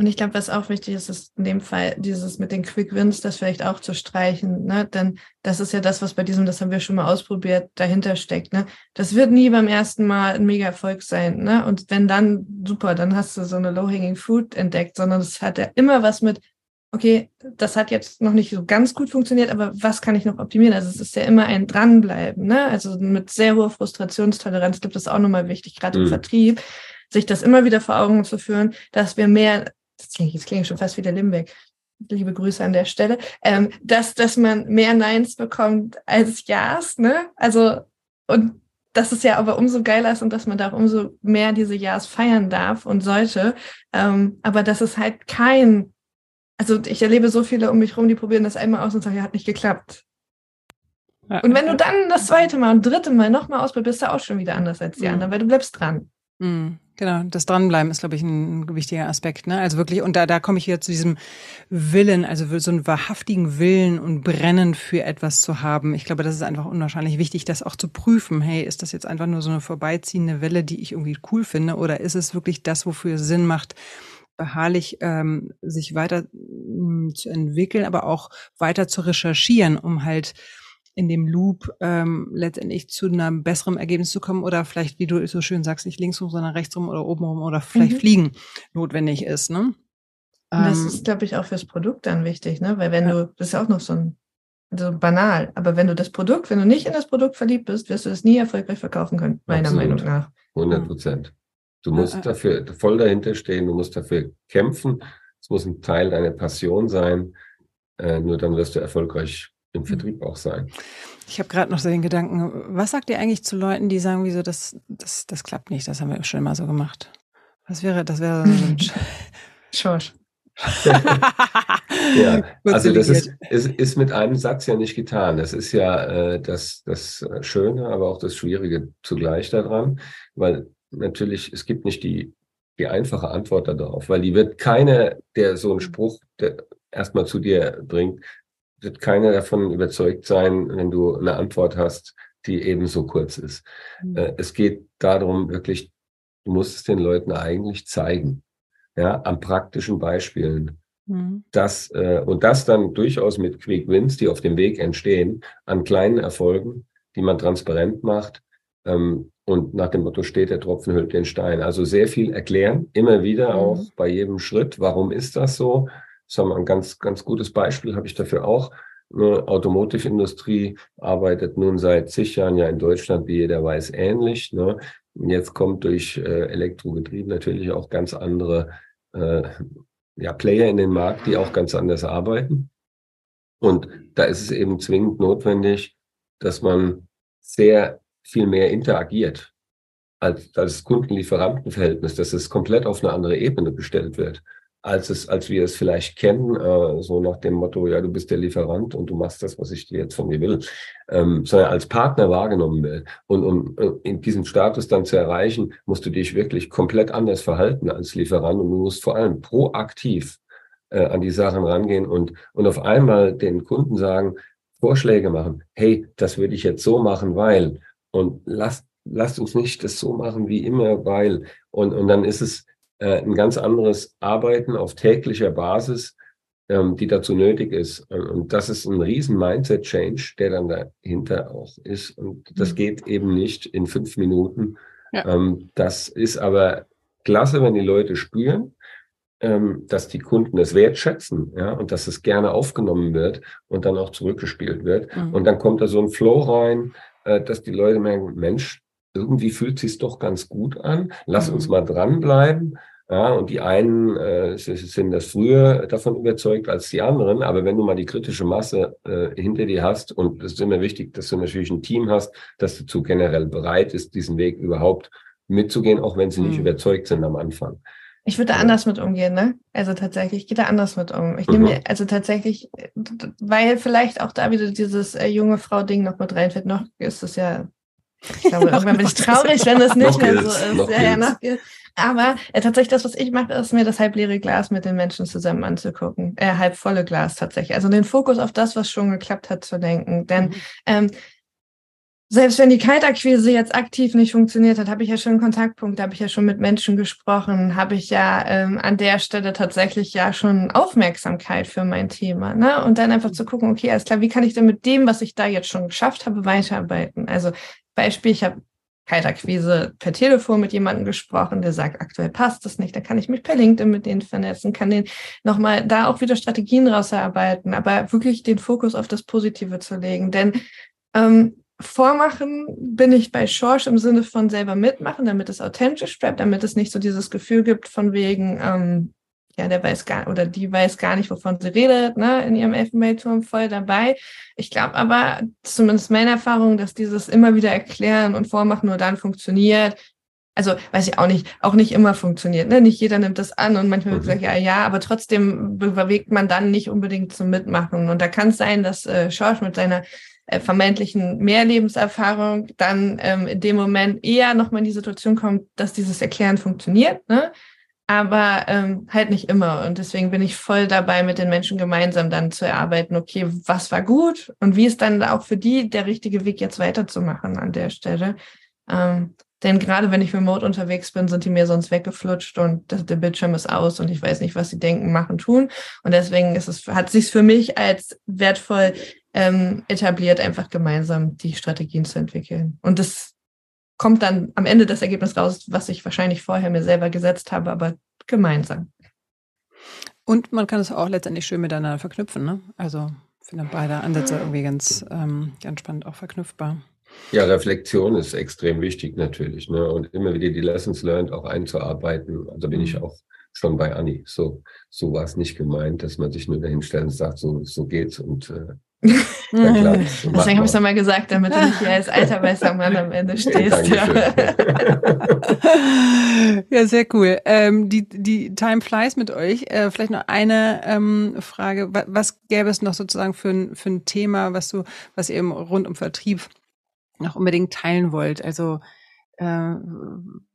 D: Und ich glaube, was auch wichtig ist, ist in dem Fall dieses mit den Quick Wins, das vielleicht auch zu streichen. Ne? Denn das ist ja das, was bei diesem, das haben wir schon mal ausprobiert, dahinter steckt. Ne? Das wird nie beim ersten Mal ein Mega-Erfolg sein. Ne? Und wenn dann, super, dann hast du so eine Low-Hanging Fruit entdeckt, sondern es hat ja immer was mit, okay, das hat jetzt noch nicht so ganz gut funktioniert, aber was kann ich noch optimieren? Also es ist ja immer ein Dranbleiben. Ne? Also mit sehr hoher Frustrationstoleranz gibt es auch nochmal wichtig, gerade mhm. im Vertrieb sich das immer wieder vor Augen zu führen, dass wir mehr das klingt, das klingt schon fast wie der Limbeck. Liebe Grüße an der Stelle, ähm, dass, dass man mehr Neins bekommt als Ja's, ne? Also, und dass es ja aber umso geiler ist und dass man da auch umso mehr diese Ja's feiern darf und sollte. Ähm, aber dass es halt kein, also ich erlebe so viele um mich rum, die probieren das einmal aus und sagen, ja, hat nicht geklappt. Ja, und wenn du dann das zweite Mal und dritte Mal nochmal ausprobierst, bist du auch schon wieder anders als die mhm. anderen, weil du bleibst dran.
B: Mhm. Genau, das Dranbleiben ist, glaube ich, ein wichtiger Aspekt. Ne? Also wirklich, und da, da komme ich wieder zu diesem Willen, also so einen wahrhaftigen Willen und Brennen für etwas zu haben. Ich glaube, das ist einfach unwahrscheinlich wichtig, das auch zu prüfen. Hey, ist das jetzt einfach nur so eine vorbeiziehende Welle, die ich irgendwie cool finde, oder ist es wirklich das, wofür es Sinn macht, beharrlich ähm, sich weiter mh, hm, zu entwickeln, aber auch weiter zu recherchieren, um halt in dem Loop ähm, letztendlich zu einem besseren Ergebnis zu kommen oder vielleicht, wie du so schön sagst, nicht links rum, sondern rechts rum oder oben rum oder vielleicht mhm. fliegen notwendig ist. Ne?
D: Und das ähm, ist, glaube ich, auch fürs Produkt dann wichtig, ne? Weil wenn ja. du, das ist ja auch noch so ein so banal, aber wenn du das Produkt, wenn du nicht in das Produkt verliebt bist, wirst du es nie erfolgreich verkaufen können, meiner Absolut. Meinung nach.
C: 100 Prozent. Du musst ja. dafür voll dahinter stehen, du musst dafür kämpfen. Es muss ein Teil deiner Passion sein. Äh, nur dann wirst du erfolgreich im Vertrieb auch sein.
B: Ich habe gerade noch so den Gedanken, was sagt ihr eigentlich zu Leuten, die sagen, wieso, das, das, das klappt nicht, das haben wir schon immer so gemacht. Was wäre, das wäre so ein
D: Schorsch.
C: ja, also das ist, ist, ist mit einem Satz ja nicht getan. Das ist ja äh, das, das Schöne, aber auch das Schwierige zugleich daran, weil natürlich, es gibt nicht die, die einfache Antwort darauf, weil die wird keiner, der so einen Spruch erstmal zu dir bringt, wird keiner davon überzeugt sein, wenn du eine Antwort hast, die ebenso kurz ist. Mhm. Äh, es geht darum, wirklich, du musst es den Leuten eigentlich zeigen, ja, an praktischen Beispielen. Mhm. Das, äh, und das dann durchaus mit Quick Wins, die auf dem Weg entstehen, an kleinen Erfolgen, die man transparent macht. Ähm, und nach dem Motto steht, der Tropfen hüllt den Stein. Also sehr viel erklären, immer wieder mhm. auch bei jedem Schritt. Warum ist das so? sagen wir, ein ganz, ganz gutes Beispiel habe ich dafür auch. Eine Automotive-Industrie arbeitet nun seit zig Jahren ja in Deutschland, wie jeder weiß, ähnlich. Ne? Jetzt kommt durch äh, Elektrobetrieb natürlich auch ganz andere äh, ja, Player in den Markt, die auch ganz anders arbeiten. Und da ist es eben zwingend notwendig, dass man sehr viel mehr interagiert als das Kunden-Lieferanten-Verhältnis, dass es komplett auf eine andere Ebene gestellt wird als es, als wir es vielleicht kennen, äh, so nach dem Motto, ja, du bist der Lieferant und du machst das, was ich dir jetzt von dir will, ähm, sondern als Partner wahrgenommen wird. Und um äh, in diesem Status dann zu erreichen, musst du dich wirklich komplett anders verhalten als Lieferant und du musst vor allem proaktiv äh, an die Sachen rangehen und, und auf einmal den Kunden sagen, Vorschläge machen. Hey, das würde ich jetzt so machen, weil und lasst lasst uns nicht das so machen wie immer, weil und und dann ist es äh, ein ganz anderes Arbeiten auf täglicher Basis, ähm, die dazu nötig ist. Und das ist ein riesen Mindset-Change, der dann dahinter auch ist. Und das mhm. geht eben nicht in fünf Minuten. Ja. Ähm, das ist aber klasse, wenn die Leute spüren, ähm, dass die Kunden es wertschätzen, ja, und dass es gerne aufgenommen wird und dann auch zurückgespielt wird. Mhm. Und dann kommt da so ein Flow rein, dass die Leute merken, Mensch, irgendwie fühlt sich doch ganz gut an. Lass mhm. uns mal dranbleiben. Ja, und die einen äh, sind das früher davon überzeugt als die anderen. Aber wenn du mal die kritische Masse äh, hinter dir hast, und es ist immer wichtig, dass du natürlich ein Team hast, das dazu generell bereit ist, diesen Weg überhaupt mitzugehen, auch wenn sie nicht mhm. überzeugt sind am Anfang.
D: Ich würde da anders mit umgehen, ne? Also tatsächlich, ich gehe da anders mit um. Ich nehme mhm. mir, also tatsächlich, weil vielleicht auch da wieder dieses äh, junge Frau-Ding noch mit reinfällt, noch ist es ja Ich glaube, irgendwann bin ich traurig, wenn das nicht mehr so ist. Noch ja, ja, noch aber äh, tatsächlich das, was ich mache, ist mir das halbleere Glas mit den Menschen zusammen anzugucken. Äh, halb volle Glas tatsächlich. Also den Fokus auf das, was schon geklappt hat, zu denken. Denn mhm. ähm, selbst wenn die Kaltakquise jetzt aktiv nicht funktioniert hat, habe ich ja schon Kontaktpunkte, habe ich ja schon mit Menschen gesprochen, habe ich ja ähm, an der Stelle tatsächlich ja schon Aufmerksamkeit für mein Thema. Ne? Und dann einfach zu gucken, okay, alles klar, wie kann ich denn mit dem, was ich da jetzt schon geschafft habe, weiterarbeiten? Also Beispiel, ich habe Kaltakquise per Telefon mit jemandem gesprochen, der sagt, aktuell passt das nicht, da kann ich mich per LinkedIn mit denen vernetzen, kann den nochmal da auch wieder Strategien rausarbeiten, aber wirklich den Fokus auf das Positive zu legen. Denn ähm, Vormachen bin ich bei Schorsch im Sinne von selber mitmachen, damit es authentisch bleibt, damit es nicht so dieses Gefühl gibt von wegen, ähm, ja, der weiß gar oder die weiß gar nicht, wovon sie redet, ne, in ihrem Elfenbeinturm voll dabei. Ich glaube aber, zumindest meine Erfahrung, dass dieses immer wieder erklären und vormachen nur dann funktioniert. Also weiß ich auch nicht, auch nicht immer funktioniert. Ne? Nicht jeder nimmt das an und manchmal wird mhm. gesagt, ja, ja, aber trotzdem bewegt man dann nicht unbedingt zum Mitmachen. Und da kann es sein, dass äh, Schorsch mit seiner äh, vermeintlichen Mehrlebenserfahrung dann ähm, in dem Moment eher nochmal in die Situation kommt, dass dieses Erklären funktioniert, ne? aber ähm, halt nicht immer. Und deswegen bin ich voll dabei, mit den Menschen gemeinsam dann zu erarbeiten, okay, was war gut und wie ist dann auch für die der richtige Weg, jetzt weiterzumachen an der Stelle. Ähm, denn gerade wenn ich remote unterwegs bin, sind die mir sonst weggeflutscht und der Bildschirm ist aus und ich weiß nicht, was sie denken, machen, tun. Und deswegen ist es, hat sich für mich als wertvoll ähm, etabliert, einfach gemeinsam die Strategien zu entwickeln. Und das kommt dann am Ende das Ergebnis raus, was ich wahrscheinlich vorher mir selber gesetzt habe, aber gemeinsam.
B: Und man kann es auch letztendlich schön miteinander verknüpfen. Ne? Also finde beide Ansätze irgendwie ganz, ähm, ganz spannend auch verknüpfbar.
C: Ja, Reflexion ist extrem wichtig natürlich. Ne? Und immer wieder die Lessons learned auch einzuarbeiten. Also bin ich mhm. auch schon bei Anni. So, so war es nicht gemeint, dass man sich nur dahin stellt und sagt, so, so geht's und äh,
D: klar, Deswegen habe ich es nochmal gesagt, damit du nicht hier als alter weißer Mann am Ende stehst. Ja.
B: ja, sehr cool. Ähm, die, die Time flies mit euch. Äh, vielleicht noch eine ähm, Frage. Was, was gäbe es noch sozusagen für ein, für ein Thema, was du, was ihr eben rund um Vertrieb noch unbedingt teilen wollt? Also äh,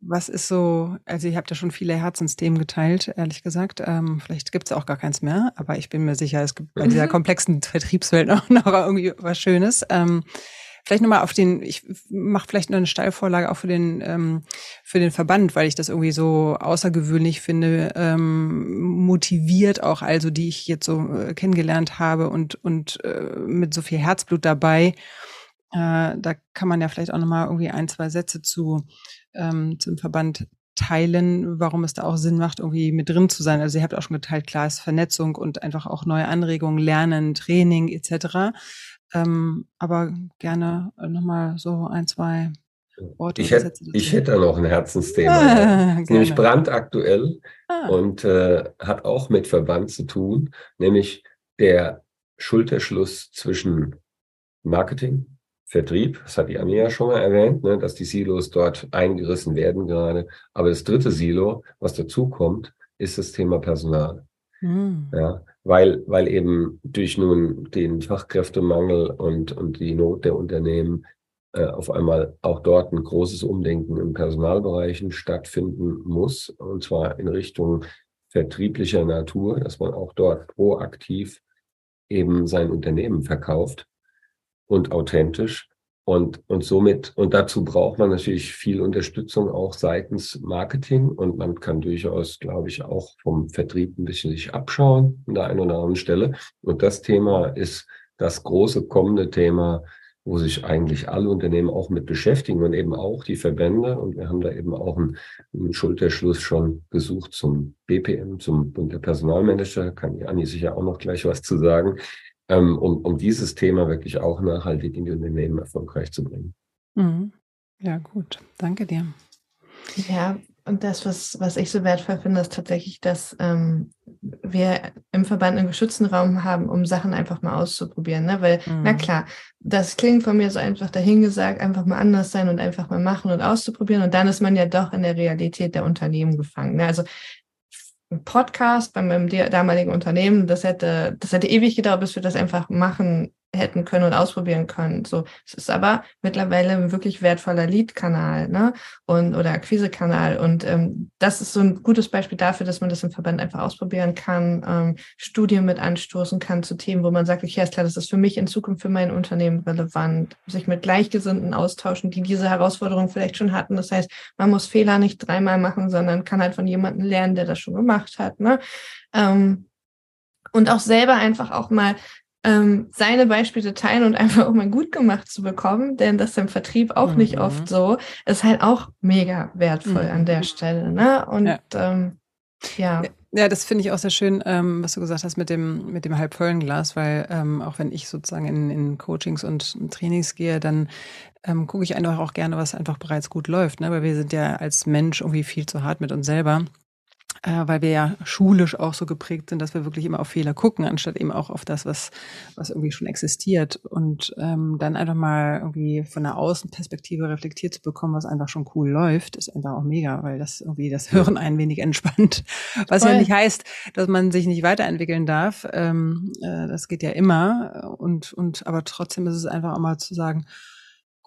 B: was ist so, also ich habe da schon viele Herzensthemen geteilt, ehrlich gesagt. Ähm, vielleicht gibt es auch gar keins mehr, aber ich bin mir sicher, es gibt bei dieser mhm. komplexen Vertriebswelt noch, noch irgendwie was Schönes. Ähm, vielleicht nochmal auf den, ich mache vielleicht noch eine Steilvorlage auch für den, ähm, für den Verband, weil ich das irgendwie so außergewöhnlich finde, ähm, motiviert auch, also die ich jetzt so äh, kennengelernt habe und, und äh, mit so viel Herzblut dabei. Äh, da kann man ja vielleicht auch nochmal irgendwie ein, zwei Sätze zu ähm, zum Verband teilen, warum es da auch Sinn macht, irgendwie mit drin zu sein. Also ihr habt auch schon geteilt, klar ist Vernetzung und einfach auch neue Anregungen, Lernen, Training etc. Ähm, aber gerne nochmal so ein, zwei Worte.
C: Ich hätte, ich hätte da noch ein Herzensthema. Ah, nämlich brandaktuell ah. und äh, hat auch mit Verband zu tun, nämlich der Schulterschluss zwischen Marketing, Vertrieb, das hat die Anni ja schon mal erwähnt, ne, dass die Silos dort eingerissen werden gerade. Aber das dritte Silo, was dazu kommt, ist das Thema Personal. Mhm. Ja, weil, weil eben durch nun den Fachkräftemangel und, und die Not der Unternehmen äh, auf einmal auch dort ein großes Umdenken im Personalbereichen stattfinden muss, und zwar in Richtung vertrieblicher Natur, dass man auch dort proaktiv eben sein Unternehmen verkauft und authentisch. Und, und somit, und dazu braucht man natürlich viel Unterstützung auch seitens Marketing und man kann durchaus, glaube ich, auch vom Vertrieb ein bisschen sich abschauen an der einen oder anderen Stelle. Und das Thema ist das große kommende Thema, wo sich eigentlich alle Unternehmen auch mit beschäftigen und eben auch die Verbände. Und wir haben da eben auch einen, einen Schulterschluss schon gesucht zum BPM, zum Bund der Personalmanager. Kann Anni sicher auch noch gleich was zu sagen ähm, um, um dieses Thema wirklich auch nachhaltig in die Unternehmen erfolgreich zu bringen.
B: Mhm. Ja, gut. Danke dir.
D: Ja, und das, was, was ich so wertvoll finde, ist tatsächlich, dass ähm, wir im Verband einen geschützten Raum haben, um Sachen einfach mal auszuprobieren. Ne? Weil, mhm. na klar, das klingt von mir so einfach dahingesagt, einfach mal anders sein und einfach mal machen und auszuprobieren. Und dann ist man ja doch in der Realität der Unternehmen gefangen. Ne? Also Podcast bei meinem damaligen Unternehmen, das hätte, das hätte ewig gedauert, bis wir das einfach machen hätten können und ausprobieren können. So, es ist aber mittlerweile ein wirklich wertvoller Lead-Kanal, ne? Und oder Akquise-Kanal. Und ähm, das ist so ein gutes Beispiel dafür, dass man das im Verband einfach ausprobieren kann, ähm, Studien mit anstoßen kann zu Themen, wo man sagt, okay, ist klar, das ist für mich in Zukunft für mein Unternehmen relevant, sich mit Gleichgesinnten austauschen, die diese Herausforderung vielleicht schon hatten. Das heißt, man muss Fehler nicht dreimal machen, sondern kann halt von jemandem lernen, der das schon gemacht hat. Ne? Ähm, und auch selber einfach auch mal ähm, seine Beispiele teilen und einfach auch mal gut gemacht zu bekommen, denn das ist im Vertrieb auch mhm. nicht oft so, ist halt auch mega wertvoll mhm. an der Stelle. Ne? Und ja. Ähm, ja.
B: Ja, das finde ich auch sehr schön, ähm, was du gesagt hast mit dem, mit dem halbvollen Glas, weil ähm, auch wenn ich sozusagen in, in Coachings und Trainings gehe, dann ähm, gucke ich einfach auch gerne, was einfach bereits gut läuft, ne? weil wir sind ja als Mensch irgendwie viel zu hart mit uns selber weil wir ja schulisch auch so geprägt sind, dass wir wirklich immer auf Fehler gucken, anstatt eben auch auf das, was, was irgendwie schon existiert. Und ähm, dann einfach mal irgendwie von der Außenperspektive reflektiert zu bekommen, was einfach schon cool läuft, ist einfach auch mega, weil das irgendwie das Hören ein wenig entspannt. Was Voll. ja nicht heißt, dass man sich nicht weiterentwickeln darf. Ähm, äh, das geht ja immer. Und, und aber trotzdem ist es einfach auch mal zu sagen,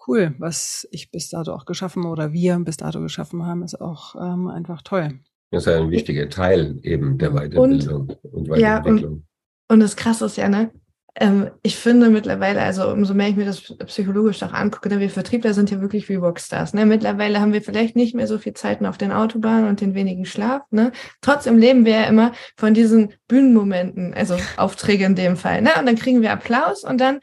B: cool, was ich bis dato auch geschaffen oder wir bis dato geschaffen haben, ist auch ähm, einfach toll.
C: Das ist ja ein wichtiger Teil eben der Weiterbildung und, und
D: Weiterentwicklung. Ja, und, und das Krasse ist ja, ne? Ähm, ich finde mittlerweile, also umso mehr ich mir das psychologisch auch angucke, denn wir Vertriebler sind ja wirklich wie Rockstars. Ne? Mittlerweile haben wir vielleicht nicht mehr so viel Zeiten auf den Autobahnen und den wenigen Schlaf. Ne? Trotzdem leben wir ja immer von diesen Bühnenmomenten, also Aufträge in dem Fall. Ne? Und dann kriegen wir Applaus und dann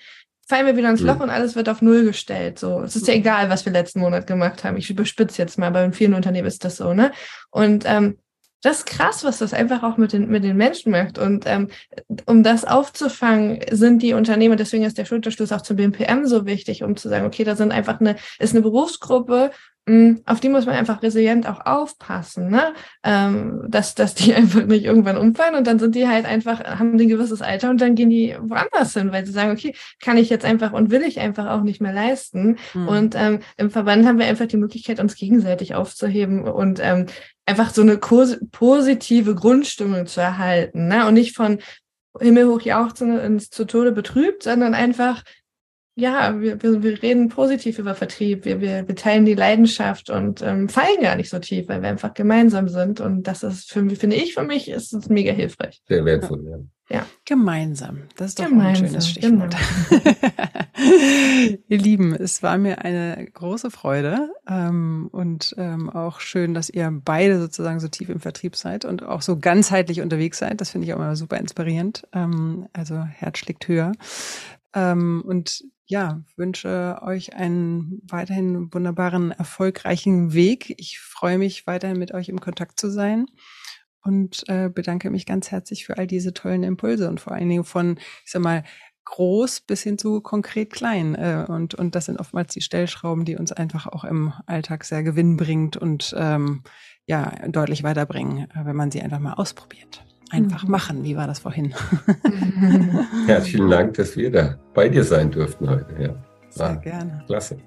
D: fallen wir wieder ins Loch und alles wird auf Null gestellt. So, es ist ja egal, was wir letzten Monat gemacht haben. Ich überspitze jetzt mal, aber in vielen Unternehmen ist das so, ne? Und ähm, das ist krass, was das einfach auch mit den, mit den Menschen macht. Und ähm, um das aufzufangen, sind die Unternehmen, deswegen ist der Schulterschluss auch zum BMPM so wichtig, um zu sagen, okay, da sind einfach eine, ist eine Berufsgruppe, auf die muss man einfach resilient auch aufpassen, ne? Ähm, dass, dass die einfach nicht irgendwann umfallen und dann sind die halt einfach, haben die ein gewisses Alter und dann gehen die woanders hin, weil sie sagen, okay, kann ich jetzt einfach und will ich einfach auch nicht mehr leisten. Mhm. Und ähm, im Verband haben wir einfach die Möglichkeit, uns gegenseitig aufzuheben und ähm, einfach so eine positive Grundstimmung zu erhalten, ne? Und nicht von himmelhoch jauchzend ins zu Tode betrübt, sondern einfach ja, wir, wir, wir reden positiv über Vertrieb, wir, wir, wir teilen die Leidenschaft und ähm, fallen gar nicht so tief, weil wir einfach gemeinsam sind. Und das ist für mich, finde ich, für mich ist es mega hilfreich.
C: Sehr wertvoll, ja.
B: Ja. Gemeinsam. Das ist doch Gemeinsam, ein schönes Stichwort. Genau. Ihr Lieben, es war mir eine große Freude ähm, und ähm, auch schön, dass ihr beide sozusagen so tief im Vertrieb seid und auch so ganzheitlich unterwegs seid. Das finde ich auch immer super inspirierend. Ähm, also Herz schlägt höher. Ähm, und ja, wünsche euch einen weiterhin wunderbaren, erfolgreichen Weg. Ich freue mich weiterhin mit euch im Kontakt zu sein und äh, bedanke mich ganz herzlich für all diese tollen Impulse und vor allen Dingen von, ich sag mal, groß bis hin zu konkret klein. Äh, und, und das sind oftmals die Stellschrauben, die uns einfach auch im Alltag sehr Gewinn bringt und ähm, ja, deutlich weiterbringen, äh, wenn man sie einfach mal ausprobiert. Einfach mhm. machen. Wie war das vorhin?
C: ja, vielen Dank, dass wir da bei dir sein durften heute. Ja.
B: Sehr ah, gerne.
C: Klasse.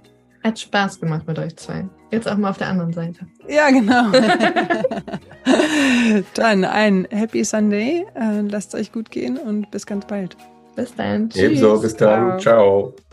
D: Hat Spaß gemacht mit euch zwei. Jetzt auch mal auf der anderen Seite.
B: Ja, genau. dann ein Happy Sunday. Äh, lasst euch gut gehen und bis ganz bald.
D: Bis dann.
C: Tschüss. Ebenso, bis dann. Ciao. Ciao.